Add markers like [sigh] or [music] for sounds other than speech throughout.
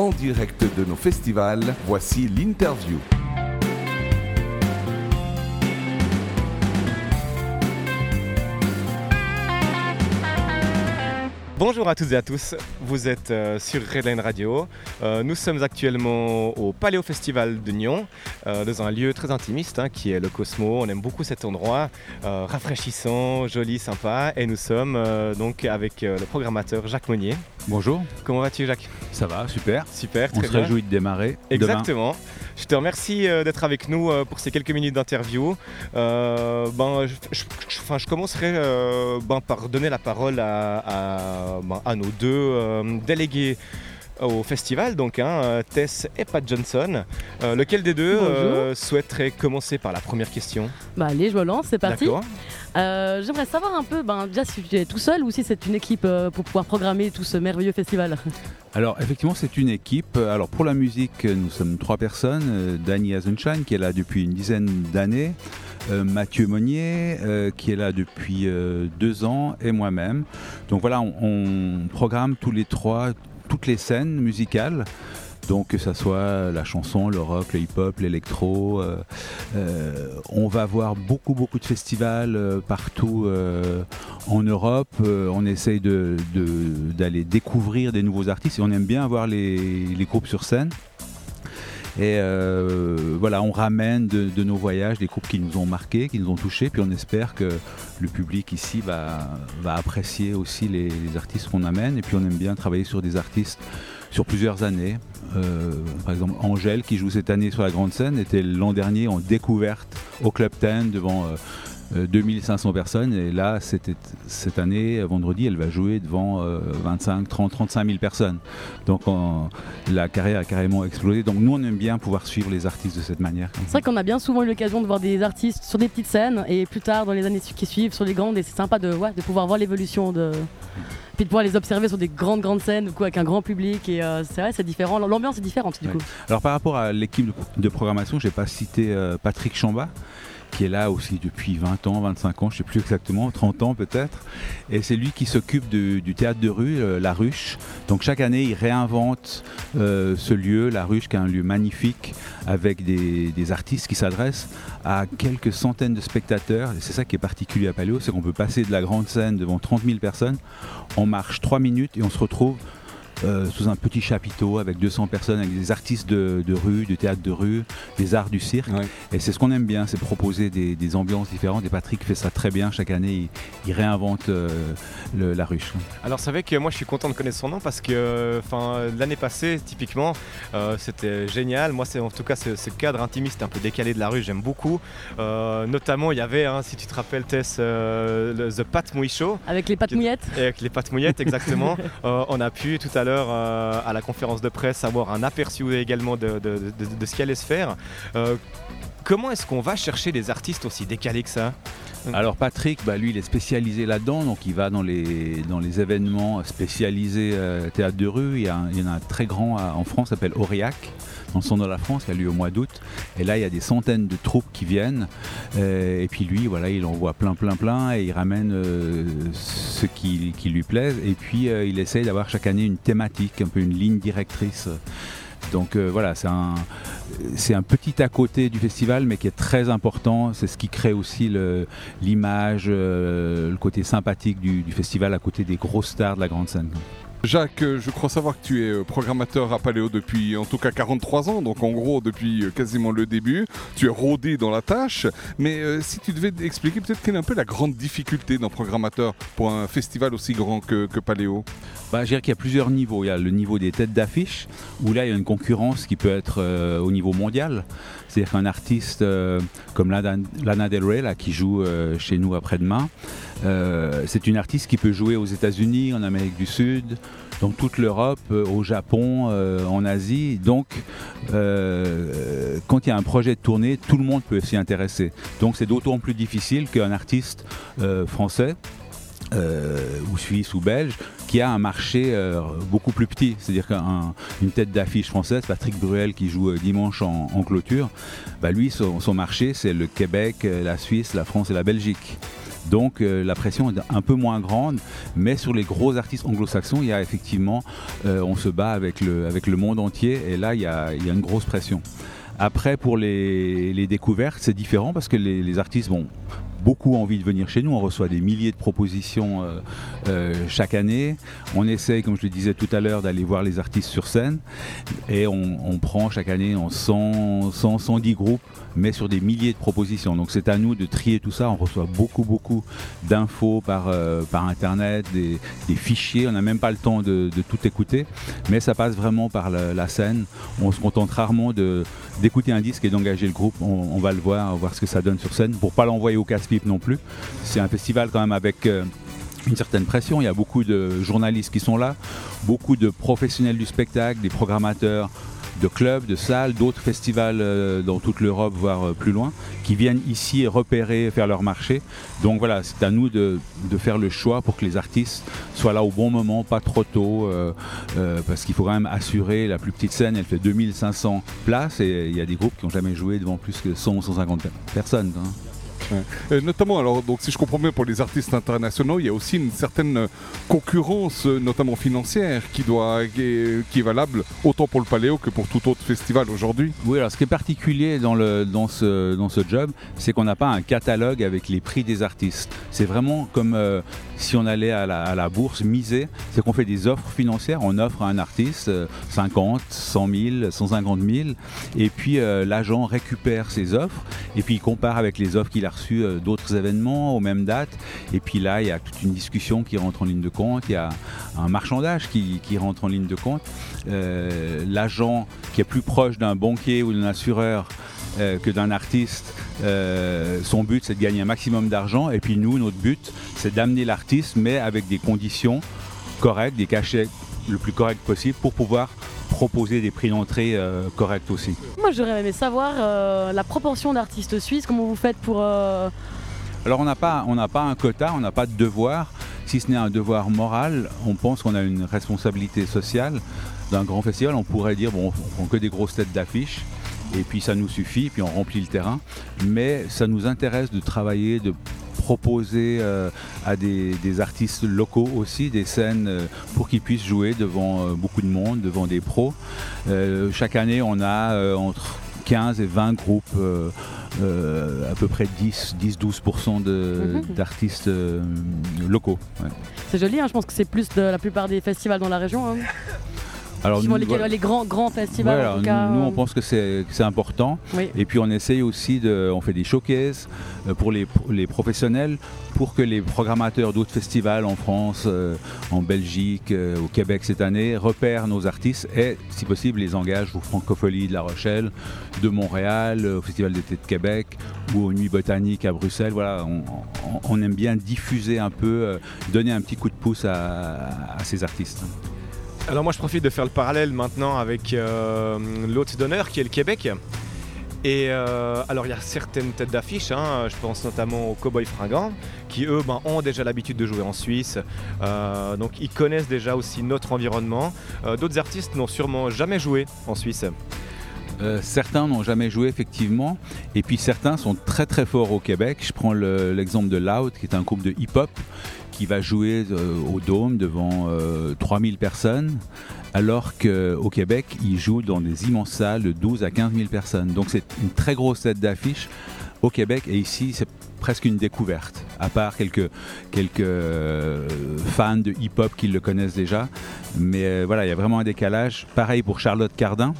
en direct de nos festivals. Voici l'interview. Bonjour à toutes et à tous, vous êtes euh, sur Redline Radio. Euh, nous sommes actuellement au Paléo Festival de Nyon, euh, dans un lieu très intimiste hein, qui est le Cosmo. On aime beaucoup cet endroit, rafraîchissant, joli, sympa. Et nous sommes donc avec le programmateur Jacques Monnier. Bonjour. Comment vas-tu Jacques? Ça va, super. Super, très On se réjouit de démarrer. Exactement. Je te remercie d'être avec nous pour ces quelques minutes d'interview. ben, je, je, commencerai ben, par donner la parole à euh, ben, à nos deux euh, délégués au festival, donc hein, Tess et Pat Johnson. Euh, lequel des deux souhaiterait commencer par la première question? Bah allez, je me lance, c'est parti. J'aimerais savoir un peu, ben, déjà si tu es tout seul ou si c'est une équipe pour pouvoir programmer tout ce merveilleux festival. [laughs] Alors effectivement c'est une équipe. Alors pour la musique nous sommes trois personnes. Danny Azenshine qui est là depuis une dizaine d'années. Euh, Mathieu Monnier, euh, qui est là depuis euh, deux ans, et moi-même. Donc voilà, on, programme tous les trois toutes les scènes musicales. Donc que ce soit la chanson, le rock, le hip-hop, l'électro. on va voir beaucoup beaucoup de festivals partout en Europe. on essaye d'aller découvrir des nouveaux artistes et on aime bien avoir les groupes sur scène. Et euh, voilà, on ramène de, nos voyages des groupes qui nous ont marqués, qui nous ont touchés, puis on espère que le public ici va, apprécier aussi les, artistes qu'on amène. Et puis on aime bien travailler sur des artistes sur plusieurs années. Euh, par exemple, Angèle, qui joue cette année sur la grande scène, était l'an dernier en découverte au Club 10 devant euh, 2500 euh, personnes et là cette année vendredi elle va jouer devant 25 30 35 000 personnes. Donc la carrière a carrément explosé. Donc nous on aime bien pouvoir suivre les artistes de cette manière. C'est vrai qu'on a bien souvent eu l'occasion de voir des artistes sur des petites scènes et plus tard dans les années qui suivent sur les grandes et c'est sympa de, de pouvoir voir l'évolution de puis de pouvoir les observer sur des grandes grandes scènes du coup, avec un grand public et euh, c'est vrai c'est différent. L'ambiance est différente du coup. Alors par rapport à l'équipe de programmation j'ai pas cité euh, Patrick Chamba qui est là aussi depuis 20 ans, 25 ans, je ne sais plus exactement, 30 ans peut-être. Et c'est lui qui s'occupe du théâtre de rue, euh, La Ruche. Donc chaque année, il réinvente euh, ce lieu, La Ruche, qui est un lieu magnifique, avec des, artistes qui s'adressent à quelques centaines de spectateurs. Et c'est ça qui est particulier à Paléo, c'est qu'on peut passer de la grande scène devant 30 000 personnes, on marche 3 minutes et on se retrouve euh, sous un petit chapiteau avec 200 personnes, avec des artistes de, rue, du théâtre de rue, des arts du cirque. Et c'est ce qu'on aime bien, c'est proposer des, ambiances différentes. Et Patrick fait ça très bien chaque année, il, réinvente euh, la ruche. Alors c'est vrai que moi je suis content de connaître son nom parce que l'année passée, typiquement, euh, c'était génial. Moi c'est en tout cas ce, cadre intimiste un peu décalé de la rue, j'aime beaucoup. notamment il y avait, hein, si tu te rappelles Tess, le, The Pat Mouille Show. Avec les pattes mouillettes. Avec les pattes mouillettes, exactement. [laughs] on a pu tout à l'heure euh, à la conférence de presse avoir un aperçu également de, ce qui allait se faire. Euh, comment est-ce qu'on va chercher des artistes aussi décalés que ça? Alors Patrick, bah, lui, il est spécialisé là-dedans, donc il va dans les, dans les événements spécialisés euh, théâtre de rue. Il y, a y en a un très grand en France, s'appelle Aurillac dans le centre de la France, qui a lieu au mois d'août. Et là, il y a des centaines de troupes qui viennent. Euh, et puis lui, voilà, il envoie plein, plein, plein et il ramène euh, ce qui, lui plaise. Et puis, euh, il essaye d'avoir chaque année une thématique, un peu une ligne directrice. Donc voilà, c'est un, un petit à côté du festival, mais qui est très important. C'est ce qui crée aussi l'image, le, côté sympathique du, du, festival à côté des grosses stars de la grande scène. Jacques, euh, je crois savoir que tu es euh, programmateur à Paléo depuis en tout cas 43 ans, donc en gros depuis euh, quasiment le début. Tu es rodé dans la tâche, mais si tu devais expliquer peut-être quelle est un peu la grande difficulté d'un programmateur pour un festival aussi grand que, Paléo? Bah, Je dirais qu'il y a plusieurs niveaux. Il y a le niveau des têtes d'affiche, où là il y a une concurrence qui peut être au niveau mondial. C'est-à-dire qu'un artiste comme Lana Del Rey, là, qui joue chez nous après-demain, c'est une artiste qui peut jouer aux États-Unis, en Amérique du Sud, dans toute l'Europe, euh, au Japon, euh, en Asie. Donc, euh, quand il y a un projet de tournée, tout le monde peut s'y intéresser. Donc, c'est d'autant plus difficile qu'un artiste français ou suisse ou belge qui a un marché beaucoup plus petit. C'est-à-dire qu'une tête d'affiche française, Patrick Bruel qui joue dimanche en, clôture, bah lui son, marché c'est le Québec, la Suisse, la France et la Belgique. Donc euh, la pression est un peu moins grande, mais sur les gros artistes anglo-saxons, il y a effectivement, euh, on se bat avec le, monde entier et là, il y a, une grosse pression. Après, pour les, découvertes, c'est différent parce que les, les artistes vont beaucoup envie de venir chez nous. On reçoit des milliers de propositions euh, euh, chaque année. On essaye, comme je le disais tout à l'heure, d'aller voir les artistes sur scène. Et on, prend chaque année en 100, 100, 110 groupes, mais sur des milliers de propositions. Donc c'est à nous de trier tout ça. On reçoit beaucoup, beaucoup d'infos par, euh, par Internet, des, fichiers. On n'a même pas le temps de, tout écouter. Mais ça passe vraiment par la, scène. On se contente rarement d'écouter un disque et d'engager le groupe. On, on, va le voir, voir ce que ça donne sur scène, pour pas l'envoyer au casse non plus. C'est un festival quand même avec euh, une certaine pression. Il y a beaucoup de journalistes qui sont là, beaucoup de professionnels du spectacle, des programmateurs de clubs, de salles, d'autres festivals euh, dans toute l'Europe, voire euh, plus loin, qui viennent ici repérer, faire leur marché. Donc voilà, c'est à nous de, faire le choix pour que les artistes soient là au bon moment, pas trop tôt, parce qu'il faut quand même assurer la plus petite scène, elle fait 2500 places et il y a des groupes qui n'ont jamais joué devant plus que 100 150 personnes. Hein. Notamment, alors, donc, si je comprends bien, pour les artistes internationaux, il y a aussi une certaine concurrence, notamment financière, qui, doit, qui, est, valable autant pour le Paléo que pour tout autre festival aujourd'hui. Oui, alors ce qui est particulier dans, le, dans, ce, dans ce job, c'est qu'on n'a pas un catalogue avec les prix des artistes. C'est vraiment comme euh, si on allait à la, bourse miser, c'est qu'on fait des offres financières, on offre à un artiste euh, 50, 100 000, 150 000, et puis euh, l'agent récupère ses offres, et puis il compare avec les offres qu'il a reçues euh, d'autres événements aux mêmes dates, et puis là il y a toute une discussion qui rentre en ligne de compte, il y a un marchandage qui, rentre en ligne de compte. Euh, l'agent qui est plus proche d'un banquier ou d'un assureur euh, que d'un artiste, son but c'est de gagner un maximum d'argent. Et puis nous, notre but c'est d'amener l'artiste mais avec des conditions correctes, des cachets le plus correct possible pour pouvoir proposer des prix d'entrée euh, corrects aussi. Moi j'aurais aimé savoir euh, la proportion d'artistes suisses, comment vous faites pour... Euh, Alors on n'a pas, on pas un quota, on n'a pas de devoir, si ce n'est un devoir moral, on pense qu'on a une responsabilité sociale d'un grand festival, on pourrait dire bon, on prend que des grosses têtes d'affiches et puis ça nous suffit, puis on remplit le terrain. Mais ça nous intéresse de travailler, de proposer euh, à des, des, artistes locaux aussi des scènes euh, pour qu'ils puissent jouer devant euh, beaucoup de monde, devant des pros. Chaque année, on a entre 15 et 20 groupes, à peu près 10-12% d'artistes mm -hmm. locaux. Ouais. C'est joli, hein, je pense que c'est plus de la plupart des festivals dans la région. Hein. Alors, nous, les, voilà. les, grands, grands festivals. Voilà, en tout cas, nous, on pense que c'est important. Oui. Et puis, on essaye aussi de. On fait des showcases pour les, les professionnels pour que les programmateurs d'autres festivals en France, euh, en Belgique, euh, au Québec cette année repèrent nos artistes et, si possible, les engagent aux Francopholies de La Rochelle, de Montréal, au Festival d'été de Québec ou aux Nuits Botaniques à Bruxelles. Voilà, on, on aime bien diffuser un peu, euh, donner un petit coup de pouce à, à ces artistes. Alors moi je profite de faire le parallèle maintenant avec euh, l'hôte d'honneur qui est le Québec. Et euh, alors il y a certaines têtes d'affiche, hein, je pense notamment aux Cowboys Fringants, qui eux ben, ont déjà l'habitude de jouer en Suisse, euh, donc ils connaissent déjà aussi notre environnement. Euh, D'autres artistes n'ont sûrement jamais joué en Suisse. Euh, certains n'ont jamais joué effectivement, et puis certains sont très très forts au Québec. Je prends l'exemple le, de Loud, qui est un groupe de hip-hop qui va jouer euh, au Dôme devant euh, 3000 personnes, alors qu'au Québec, ils jouent dans des immenses salles de 12 à 15 000 personnes. Donc c'est une très grosse tête d'affiche au Québec, et ici c'est presque une découverte, à part quelques, euh, fans de hip-hop qui le connaissent déjà. Mais voilà, il y a vraiment un décalage. Pareil pour Charlotte Cardin,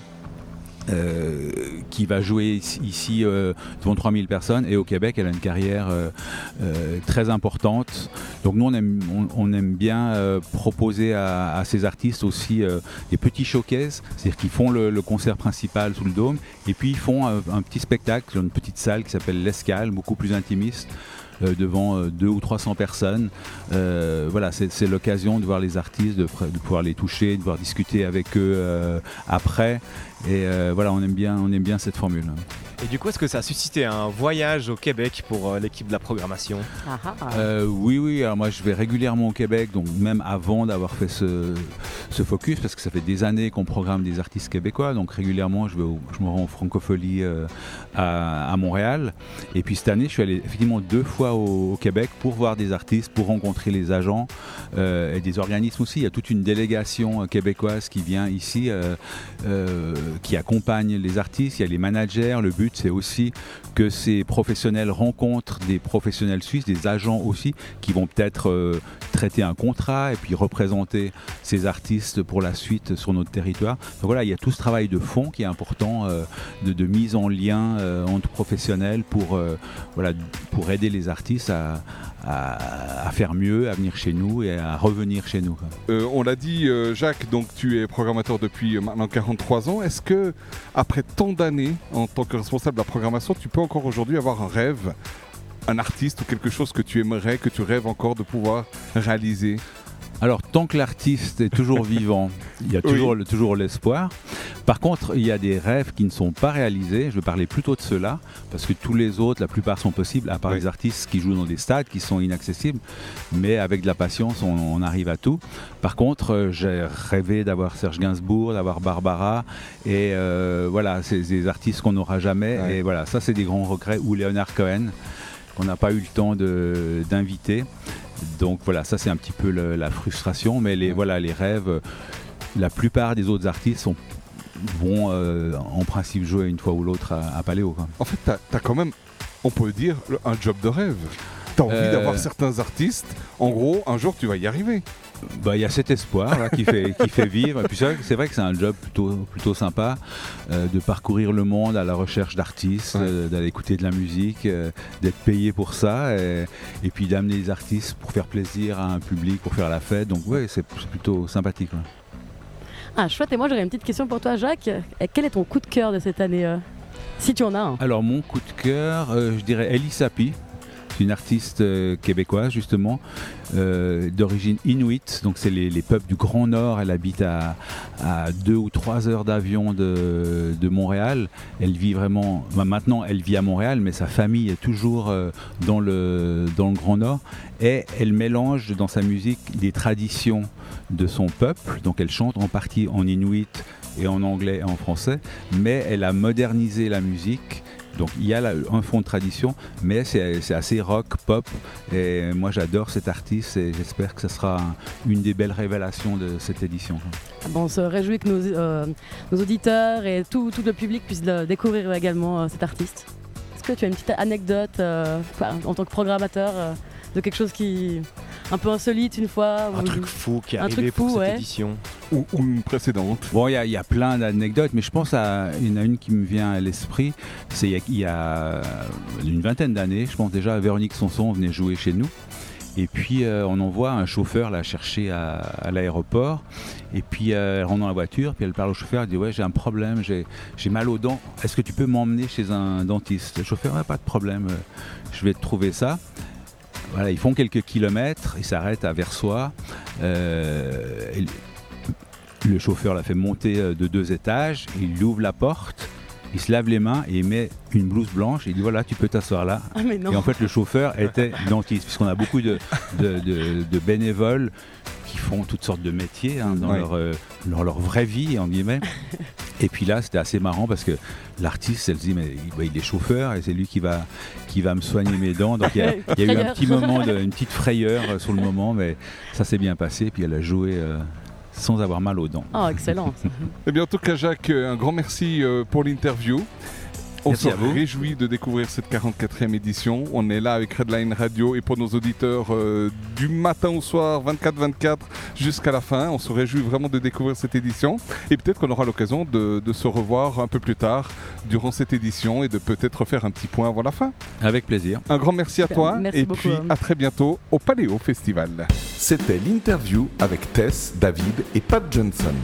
euh, qui va jouer ici, euh, devant 3000 personnes. Et au Québec elle a une carrière euh, très importante. Donc nous on aime, on, on aime bien proposer à, à, ces artistes aussi des petits showcases. C'est à dire qu'ils font le, le, concert principal sous le dôme. Et puis ils font un, un petit spectacle dans une petite salle qui s'appelle l'Escale beaucoup plus intimiste. euh, devant euh, deux ou 300 personnes. Euh, voilà, c'est l'occasion de voir les artistes, de, pouvoir les toucher, de pouvoir discuter avec eux après. Et voilà, on aime bien cette formule. Et du coup, est-ce que ça a suscité un voyage au Québec pour euh, l'équipe de la programmation ah ah. Euh, Oui, oui. Alors moi, je vais régulièrement au Québec, donc même avant d'avoir fait ce, ce, focus, parce que ça fait des années qu'on programme des artistes québécois, donc régulièrement, je, vais au, je me rends en francophonie euh, à, à, Montréal. Et puis cette année, je suis allé effectivement deux fois fois au, Québec pour voir des artistes, pour rencontrer les agents euh, et des organismes aussi. Il y a toute une délégation québécoise qui vient ici, qui accompagne les artistes. Il y a les managers. Le but, c'est aussi que ces professionnels rencontrent des professionnels suisses, des agents aussi, qui vont peut-être traiter un contrat et puis représenter ces artistes pour la suite sur notre territoire. Donc voilà, il y a tout ce travail de fond qui est important, de, mise en lien entre professionnels pour, euh, voilà, pour aider les artistes à, faire mieux, à venir chez nous et à revenir chez nous. Euh, on l'a dit, euh, Jacques, donc tu es programmateur depuis maintenant 43 ans. Est-ce que, après tant d'années en tant que responsable de la programmation, tu peux encore aujourd'hui avoir un rêve un artiste ou quelque chose que tu aimerais, que tu rêves encore de pouvoir réaliser? Alors, tant que l'artiste est toujours [laughs] vivant, il y a toujours, toujours l'espoir. Par contre, il y a des rêves qui ne sont pas réalisés. Je veux parler plutôt de ceux-là, parce que tous les autres, la plupart sont possibles, à part les artistes qui jouent dans des stades qui sont inaccessibles. Mais avec de la patience, on, arrive à tout. Par contre, euh, j'ai rêvé d'avoir Serge Gainsbourg, d'avoir Barbara. Et euh, voilà, c'est des artistes qu'on n'aura jamais. Et voilà, ça, c'est des grands regrets. Ou Leonard Cohen, qu'on n'a pas eu le temps d'inviter. Donc voilà, ça c'est un petit peu la frustration, mais les, voilà, les rêves, la plupart des autres artistes sont, vont euh, en principe jouer une fois ou l'autre à, Paléo. En fait, tu as, quand même, on peut dire, un job de rêve. Tu as envie euh, d'avoir certains artistes, en gros, un jour tu vas y arriver. Bah, il y a cet espoir qui, fait, qui fait vivre. Et puis c'est vrai que c'est un job plutôt, plutôt sympa euh, de parcourir le monde à la recherche d'artistes, euh, d'aller écouter de la musique, euh, d'être payé pour ça et, puis d'amener les artistes pour faire plaisir à un public, pour faire la fête. Donc ouais, c'est plutôt sympathique. Ah chouette, et moi j'aurais une petite question pour toi Jacques. Quel est ton coup de cœur de cette année si tu en as un. Alors mon coup de cœur, je dirais Elie Sapi une artiste euh, québécoise justement, euh, d'origine inuit, donc c'est les, peuples du Grand Nord. Elle habite à, deux ou trois heures d'avion de, Montréal. Elle vit vraiment, bah, maintenant elle vit à Montréal, mais sa famille est toujours euh, dans, le, dans le Grand Nord. Et elle mélange dans sa musique des traditions de son peuple, donc elle chante en partie en inuit et en anglais et en français, mais elle a modernisé la musique donc il y a un fond de tradition, mais c'est assez rock, pop. Et moi j'adore cet artiste et j'espère que ce sera une des belles révélations de cette édition. Bon, on se réjouit que nos, euh, auditeurs et tout, le public puissent découvrir également euh, cet artiste. Est-ce que tu as une petite anecdote euh, en tant que programmateur de quelque chose qui un peu insolite une fois Un truc fou qui est arrivé pour cette édition. Ou, une précédente. Bon, il y, a plein d'anecdotes, mais je pense à il y en a une qui me vient à l'esprit. C'est il y, a une vingtaine d'années, je pense déjà, Véronique Sanson venait jouer chez nous. Et puis euh, on envoie un chauffeur la chercher à, l'aéroport. Et puis euh, elle rentre dans la voiture, puis elle parle au chauffeur, elle dit ouais j'ai un problème, j'ai mal aux dents. Est-ce que tu peux m'emmener chez un dentiste? Le chauffeur, ouais, pas de problème, euh, je vais te trouver ça. Voilà, ils font quelques kilomètres, ils s'arrêtent à Versoix. Euh, le chauffeur l'a fait monter euh, de deux étages, il ouvre la porte, il se lave les mains et il met une blouse blanche et il dit voilà tu peux t'asseoir là. Ah, et en fait le chauffeur était dentiste puisqu'on a beaucoup de, de, bénévoles qui font toutes sortes de métiers hein, dans, leur, euh, leur, vraie vie en guillemets. Et puis là, c'était assez marrant parce que l'artiste, elle se dit, mais il est chauffeur et c'est lui qui va, qui va me soigner mes dents. Donc il y a, [laughs] eu un petit moment, de, une petite frayeur euh, sur le moment, mais ça s'est bien passé. Puis elle a joué. Euh, sans avoir mal aux dents. Oh, excellent. [laughs] eh bien, en tout cas, Jacques, un grand merci pour l'interview. On se réjouit de découvrir cette 44e édition. On est là avec Redline Radio et pour nos auditeurs euh, du matin au soir, 24-24 jusqu'à la fin. On se réjouit vraiment de découvrir cette édition et peut-être qu'on aura l'occasion de, se revoir un peu plus tard durant cette édition et de peut-être faire un petit point avant la fin. Avec plaisir. Un grand merci à toi et puis à très bientôt au Paléo Festival. C'était l'interview avec Tess, David et Pat Johnson.